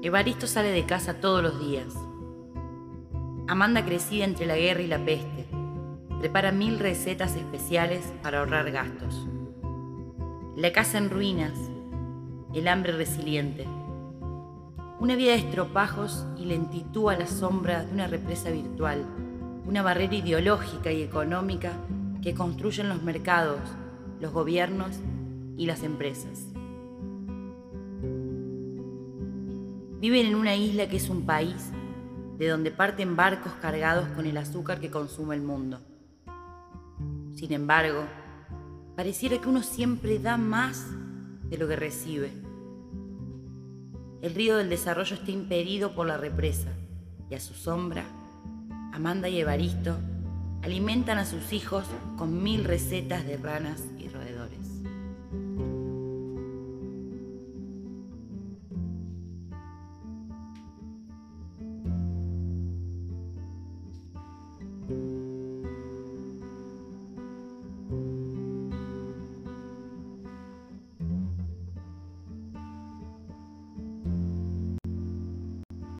Evaristo sale de casa todos los días. Amanda crecida entre la guerra y la peste. Prepara mil recetas especiales para ahorrar gastos. La casa en ruinas, el hambre resiliente. Una vida de estropajos y lentitud a la sombra de una represa virtual, una barrera ideológica y económica que construyen los mercados, los gobiernos y las empresas. Viven en una isla que es un país de donde parten barcos cargados con el azúcar que consume el mundo. Sin embargo, pareciera que uno siempre da más de lo que recibe. El río del desarrollo está impedido por la represa y a su sombra, Amanda y Evaristo alimentan a sus hijos con mil recetas de ranas y roedores.